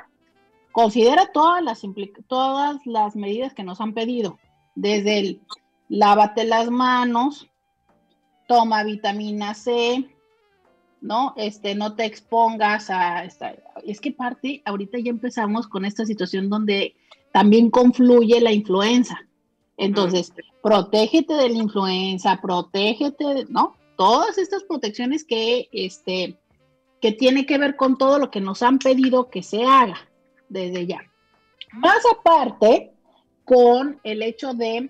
considera todas las, todas las medidas que nos han pedido, desde el lávate las manos, toma vitamina C, ¿no? Este, no te expongas a esta. Es que parte, ahorita ya empezamos con esta situación donde también confluye la influenza. Entonces, protégete de la influenza, protégete, ¿no? Todas estas protecciones que, este, que tiene que ver con todo lo que nos han pedido que se haga desde ya. Más aparte, con el hecho de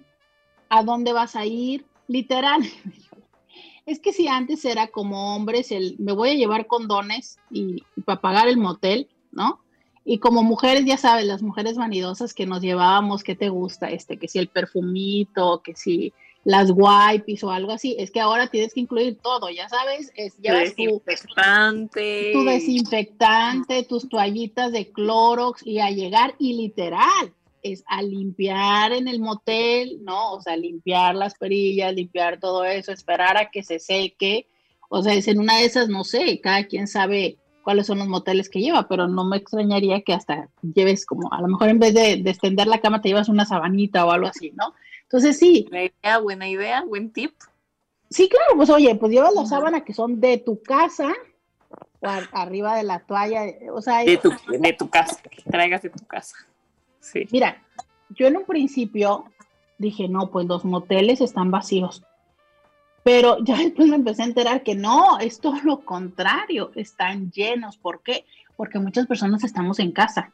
a dónde vas a ir, literal. es que si antes era como hombres, el me voy a llevar condones y, para pagar el motel, ¿no? Y como mujeres, ya sabes, las mujeres vanidosas que nos llevábamos, ¿qué te gusta? Este, que si el perfumito, que si las wipes o algo así, es que ahora tienes que incluir todo, ya sabes, es llevas desinfectante. Tu, tu desinfectante, tus toallitas de Clorox y a llegar y literal, es a limpiar en el motel, ¿no? O sea, limpiar las perillas, limpiar todo eso, esperar a que se seque. O sea, es en una de esas, no sé, cada quien sabe cuáles son los moteles que lleva, pero no me extrañaría que hasta lleves como, a lo mejor en vez de, extender la cama te llevas una sabanita o algo así, ¿no? Entonces sí. Buena idea, buena idea, buen tip. Sí, claro, pues oye, pues llevas la sábana que son de tu casa o arriba de la toalla, o sea... De tu, de tu casa, que traigas de tu casa sí. Mira, yo en un principio dije, no, pues los moteles están vacíos. Pero ya después me empecé a enterar que no, es todo lo contrario, están llenos. ¿Por qué? Porque muchas personas estamos en casa.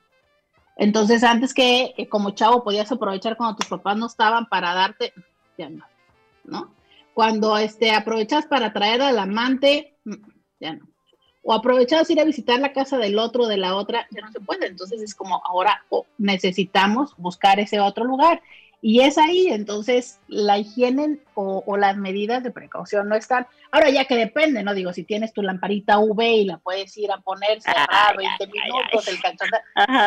Entonces, antes que como chavo podías aprovechar cuando tus papás no estaban para darte, ya no, ¿no? Cuando este, aprovechas para traer al amante, mm, ya no. O aprovechabas ir a visitar la casa del otro, de la otra, ya no se puede. Entonces es como ahora necesitamos buscar ese otro lugar. Y es ahí, entonces la higiene o, las medidas de precaución no están. Ahora ya que depende, ¿no? Digo, si tienes tu lamparita UV y la puedes ir a poner, cerrar 20 minutos, el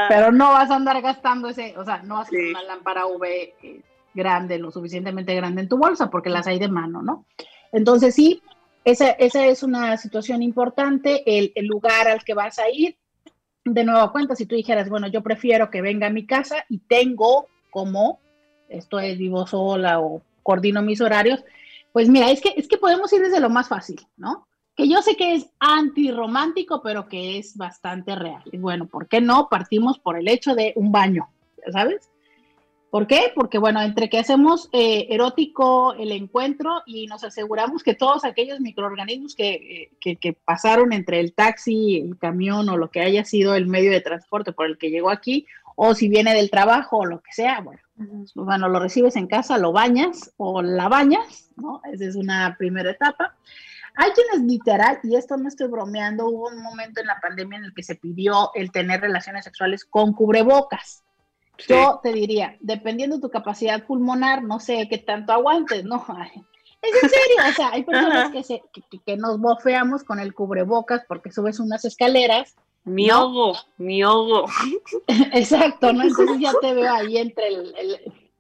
pero no vas a andar gastando ese, o sea, no vas a tener una lámpara UV eh, grande, lo suficientemente grande en tu bolsa, porque las hay de mano, ¿no? Entonces sí, esa, esa es una situación importante, el, el lugar al que vas a ir. De nuevo cuenta, si tú dijeras, bueno, yo prefiero que venga a mi casa y tengo como esto es vivo sola o coordino mis horarios, pues mira, es que, es que podemos ir desde lo más fácil, ¿no? Que yo sé que es antirromántico, pero que es bastante real. Y bueno, ¿por qué no? Partimos por el hecho de un baño, ¿sabes? ¿Por qué? Porque bueno, entre que hacemos eh, erótico el encuentro y nos aseguramos que todos aquellos microorganismos que, que, que, pasaron entre el taxi, el camión o lo que haya sido el medio de transporte por el que llegó aquí, o si viene del trabajo o lo que sea, bueno, bueno, lo recibes en casa, lo bañas o la bañas, ¿no? Esa es una primera etapa. Hay quienes literal, y esto no estoy bromeando, hubo un momento en la pandemia en el que se pidió el tener relaciones sexuales con cubrebocas. Yo te diría, dependiendo de tu capacidad pulmonar, no sé qué tanto aguantes, ¿no? Es en serio, o sea, hay personas que, se, que, nos bofeamos con el cubrebocas porque subes unas escaleras mi ojo, mi ojo. Exacto, ¿no? Entonces ya te veo ahí entre el,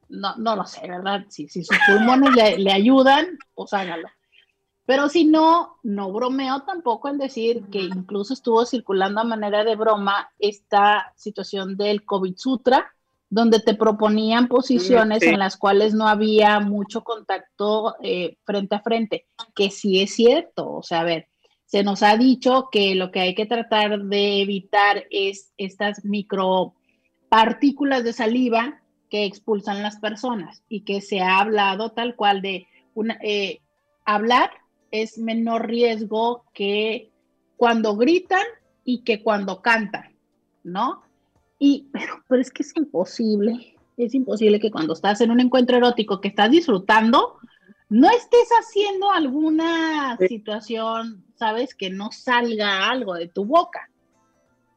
no, no lo sé, ¿verdad? Si, si sus pulmones le, ayudan, pues hágalo. Pero si no, no bromeo tampoco en decir que incluso estuvo circulando a manera de broma esta situación del COVID Sutra, donde te proponían posiciones en las cuales no había mucho contacto eh, frente a frente, que sí es cierto, o sea, a ver, se nos ha dicho que lo que hay que tratar de evitar es estas micropartículas de saliva que expulsan las personas y que se ha hablado tal cual de una, eh, hablar es menor riesgo que cuando gritan y que cuando cantan, ¿no? Y, pero, pero es que es imposible, es imposible que cuando estás en un encuentro erótico que estás disfrutando, no estés haciendo alguna situación sabes que no salga algo de tu boca.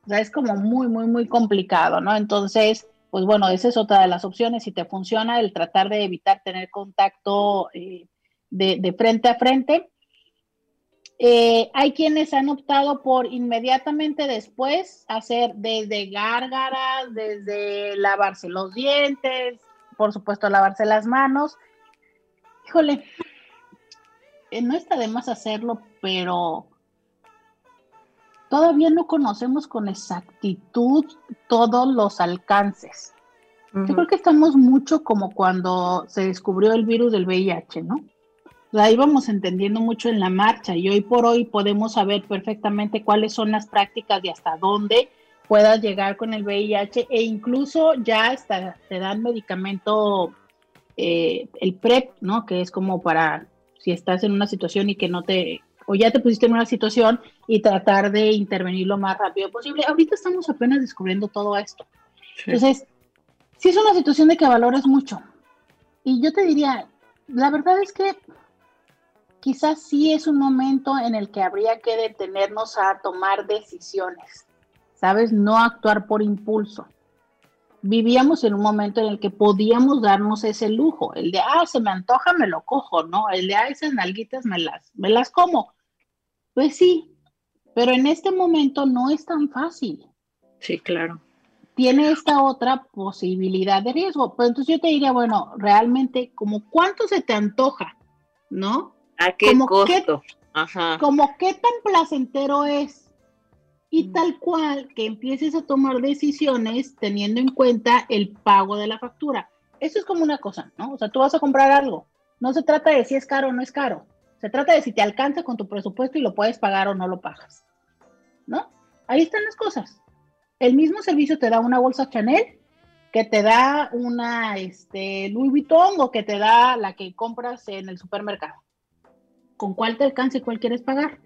O sea, es como muy, muy, muy complicado, ¿no? Entonces, pues bueno, esa es otra de las opciones. Si te funciona, el tratar de evitar tener contacto eh, de, frente a frente. Eh, hay quienes han optado por inmediatamente después hacer desde gárgaras, desde lavarse los dientes, por supuesto lavarse las manos. Híjole, eh, no está de más hacerlo, pero todavía no conocemos con exactitud todos los alcances. Yo creo que estamos mucho como cuando se descubrió el virus del VIH, ¿no? La íbamos entendiendo mucho en la marcha y hoy por hoy podemos saber perfectamente cuáles son las prácticas y hasta dónde puedas llegar con el VIH e incluso ya hasta te dan medicamento, eh, el PrEP, ¿no? Que es como para si estás en una situación y que no te, o ya te pusiste en una situación y tratar de intervenir lo más rápido posible. Ahorita estamos apenas descubriendo todo esto. Entonces, sí es una situación de que valores mucho. Y yo te diría, la verdad es que quizás sí es un momento en el que habría que detenernos a tomar decisiones, ¿sabes? No actuar por impulso vivíamos en un momento en el que podíamos darnos ese lujo, el de, ah, se me antoja, me lo cojo, ¿no? El de, ah, esas nalguitas me las, me las como. Pues sí, pero en este momento no es tan fácil. Sí, claro. Tiene esta otra posibilidad de riesgo. Pues entonces yo te diría, bueno, realmente, como cuánto se te antoja, ¿no? ¿A qué costo? Ajá. Como qué tan placentero es y tal cual que empieces a tomar decisiones teniendo en cuenta el pago de la factura. Eso es como una cosa, ¿no? O sea, tú vas a comprar algo. No se trata de si es caro o no es caro. Se trata de si te alcanza con tu presupuesto y lo puedes pagar o no lo pagas. ¿No? Ahí están las cosas. El mismo servicio te da una bolsa Chanel que te da una este, Louis Vuitton o que te da la que compras en el supermercado. ¿Con cuál te alcanza y cuál quieres pagar?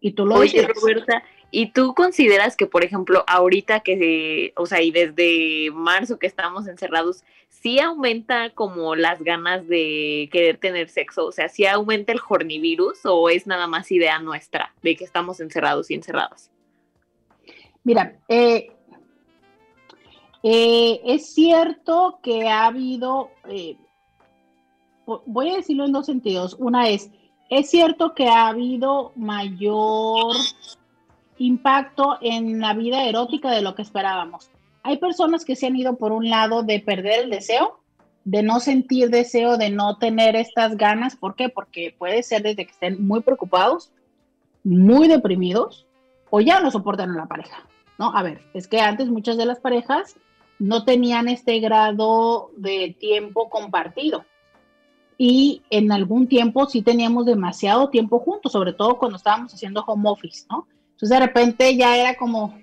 Y tú lo Oye, Roberta, ¿y tú consideras que, por ejemplo, ahorita que, o sea, y desde marzo que estamos encerrados, sí aumenta como las ganas de querer tener sexo? O sea, ¿sí aumenta el hornivirus o es nada más idea nuestra de que estamos encerrados y encerradas? Mira, eh, eh, es cierto que ha habido, eh, voy a decirlo en dos sentidos. Una es, es cierto que ha habido mayor impacto en la vida erótica de lo que esperábamos. Hay personas que se han ido por un lado de perder el deseo, de no sentir deseo, de no tener estas ganas. ¿Por qué? Porque puede ser desde que estén muy preocupados, muy deprimidos o ya no soportan a la pareja. ¿no? A ver, es que antes muchas de las parejas no tenían este grado de tiempo compartido. Y en algún tiempo sí teníamos demasiado tiempo juntos, sobre todo cuando estábamos haciendo home office, ¿no? Entonces de repente ya era como,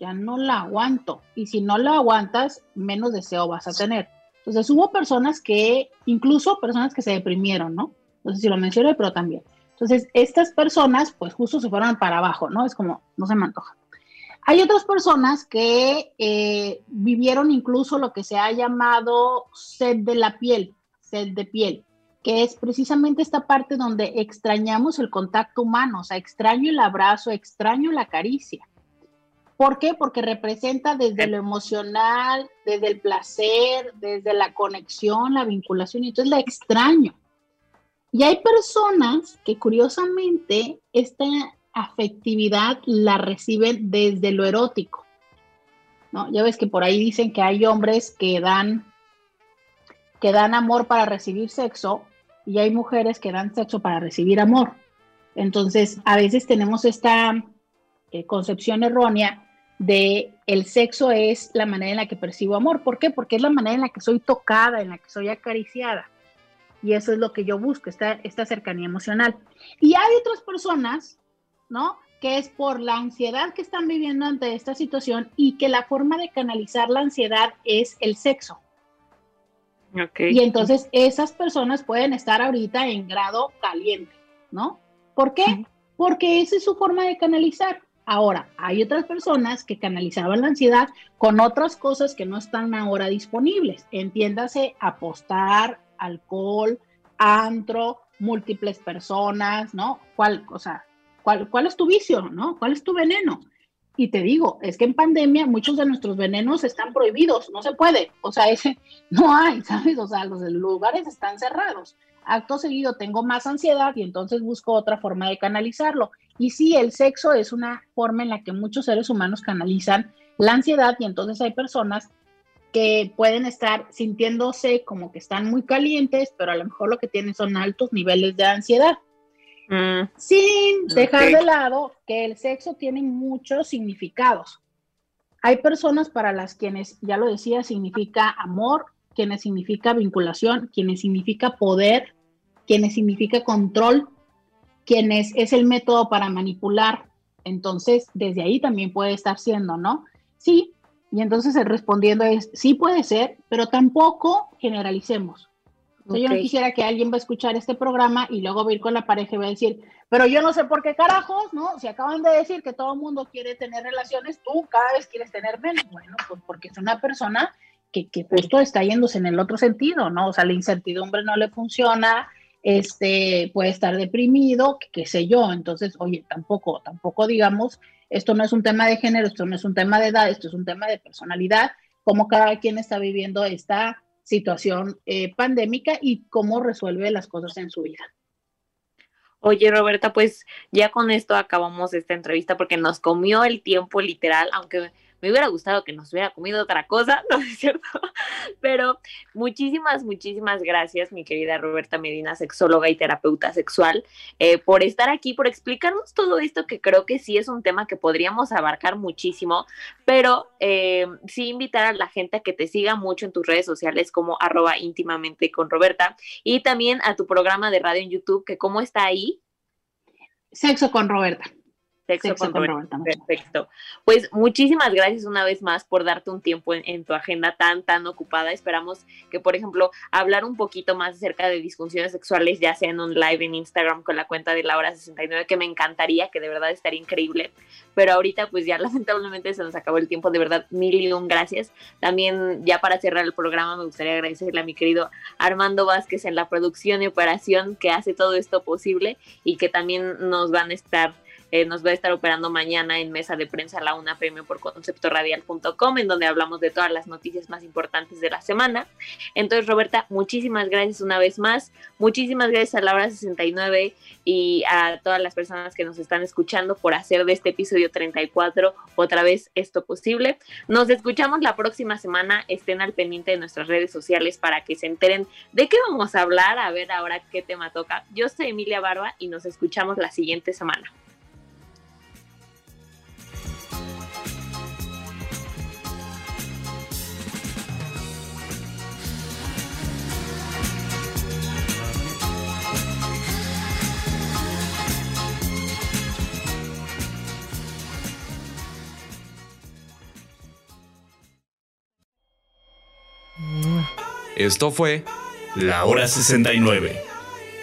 ya no la aguanto. Y si no la aguantas, menos deseo vas a tener. Entonces hubo personas que, incluso personas que se deprimieron, ¿no? No sé si lo mencioné, pero también. Entonces, estas personas, pues justo se fueron para abajo, ¿no? Es como, no se me antoja. Hay otras personas que eh, vivieron incluso lo que se ha llamado sed de la piel, sed de piel, que es precisamente esta parte donde extrañamos el contacto humano, o sea, extraño el abrazo, extraño la caricia. ¿Por qué? Porque representa desde lo emocional, desde el placer, desde la conexión, la vinculación, y entonces la extraño. Y hay personas que curiosamente esta afectividad la reciben desde lo erótico. ¿no? Ya ves que por ahí dicen que hay hombres que dan, que dan amor para recibir sexo y hay mujeres que dan sexo para recibir amor. Entonces, a veces tenemos esta eh, concepción errónea de el sexo es la manera en la que percibo amor. ¿Por qué? Porque es la manera en la que soy tocada, en la que soy acariciada. Y eso es lo que yo busco, esta, esta cercanía emocional. Y hay otras personas ¿no? Que es por la ansiedad que están viviendo ante esta situación y que la forma de canalizar la ansiedad es el sexo. Y entonces esas personas pueden estar ahorita en grado caliente, ¿no? ¿Por qué? Porque esa es su forma de canalizar. Ahora, hay otras personas que canalizaban la ansiedad con otras cosas que no están ahora disponibles. Entiéndase, apostar, alcohol, antro, múltiples personas, ¿no? ¿Cuál, o sea, ¿Cuál, es tu vicio, no? ¿Cuál es tu veneno? Y te digo, es que en pandemia muchos de nuestros venenos están prohibidos, no se puede, o sea, ese no hay, ¿sabes? O sea, los lugares están cerrados. Acto seguido tengo más ansiedad y entonces busco otra forma de canalizarlo. Y sí, el sexo es una forma en la que muchos seres humanos canalizan la ansiedad y entonces hay personas que pueden estar sintiéndose como que están muy calientes, pero a lo mejor lo que tienen son altos niveles de ansiedad. Mm. Sin dejar de lado que el sexo tiene muchos significados. Hay personas para las quienes, ya lo decía, significa amor, quienes significa vinculación, quienes significa poder, quienes significa control, quienes es el método para manipular. Entonces, desde ahí también puede estar siendo, ¿no? Sí, y entonces el respondiendo es, sí puede ser, pero tampoco generalicemos. Yo no quisiera que alguien va a escuchar este programa y luego va a ir con la pareja y va a decir, pero yo no sé por qué carajos, ¿no? Si acaban de decir que todo el mundo quiere tener relaciones, tú cada vez quieres tener menos. Bueno, pues porque es una persona que, que justo está yéndose en el otro sentido, ¿no? O sea, la incertidumbre no le funciona, este, puede estar deprimido, qué sé yo. Entonces, oye, tampoco, tampoco digamos, esto no es un tema de género, esto no es un tema de edad, esto es un tema de personalidad, cómo cada quien está viviendo esta situación eh, pandémica y cómo resuelve las cosas en su vida. Oye, Roberta, pues ya con esto acabamos esta entrevista porque nos comió el tiempo literal, aunque me hubiera gustado que nos hubiera comido otra cosa, ¿no es cierto? Pero muchísimas, muchísimas gracias, mi querida Roberta Medina, sexóloga y terapeuta sexual, eh, por estar aquí, por explicarnos todo esto que creo que sí es un tema que podríamos abarcar muchísimo, pero eh, sí invitar a la gente a que te siga mucho en tus redes sociales como arroba íntimamente con Roberta y también a tu programa de radio en YouTube, que cómo está ahí. Sexo con Roberta. Sexo, con, Roberta. Perfecto. Pues muchísimas gracias una vez más por darte un tiempo en, tu agenda tan, tan ocupada. Esperamos que, por ejemplo, hablar un poquito más acerca de disfunciones sexuales, ya sea en un live en Instagram con la cuenta de la hora 69, que me encantaría, que de verdad estaría increíble. Pero ahorita, pues ya lamentablemente se nos acabó el tiempo. De verdad, mil y un gracias. También, ya para cerrar el programa, me gustaría agradecerle a mi querido Armando Vázquez en la producción y operación que hace todo esto posible y que también nos van a estar eh, nos va a estar operando mañana en mesa de prensa la una PM por conceptoradial.com, en donde hablamos de todas las noticias más importantes de la semana. Entonces, Roberta, muchísimas gracias una vez más. Muchísimas gracias a la hora 69 y a todas las personas que nos están escuchando por hacer de este episodio 34 otra vez esto posible. Nos escuchamos la próxima semana. Estén al pendiente de nuestras redes sociales para que se enteren de qué vamos a hablar, a ver ahora qué tema toca. Yo soy Emilia Barba y nos escuchamos la siguiente semana. Esto fue La Hora 69.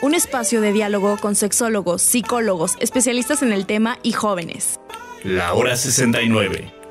Un espacio de diálogo con sexólogos, psicólogos, especialistas en el tema y jóvenes. La Hora 69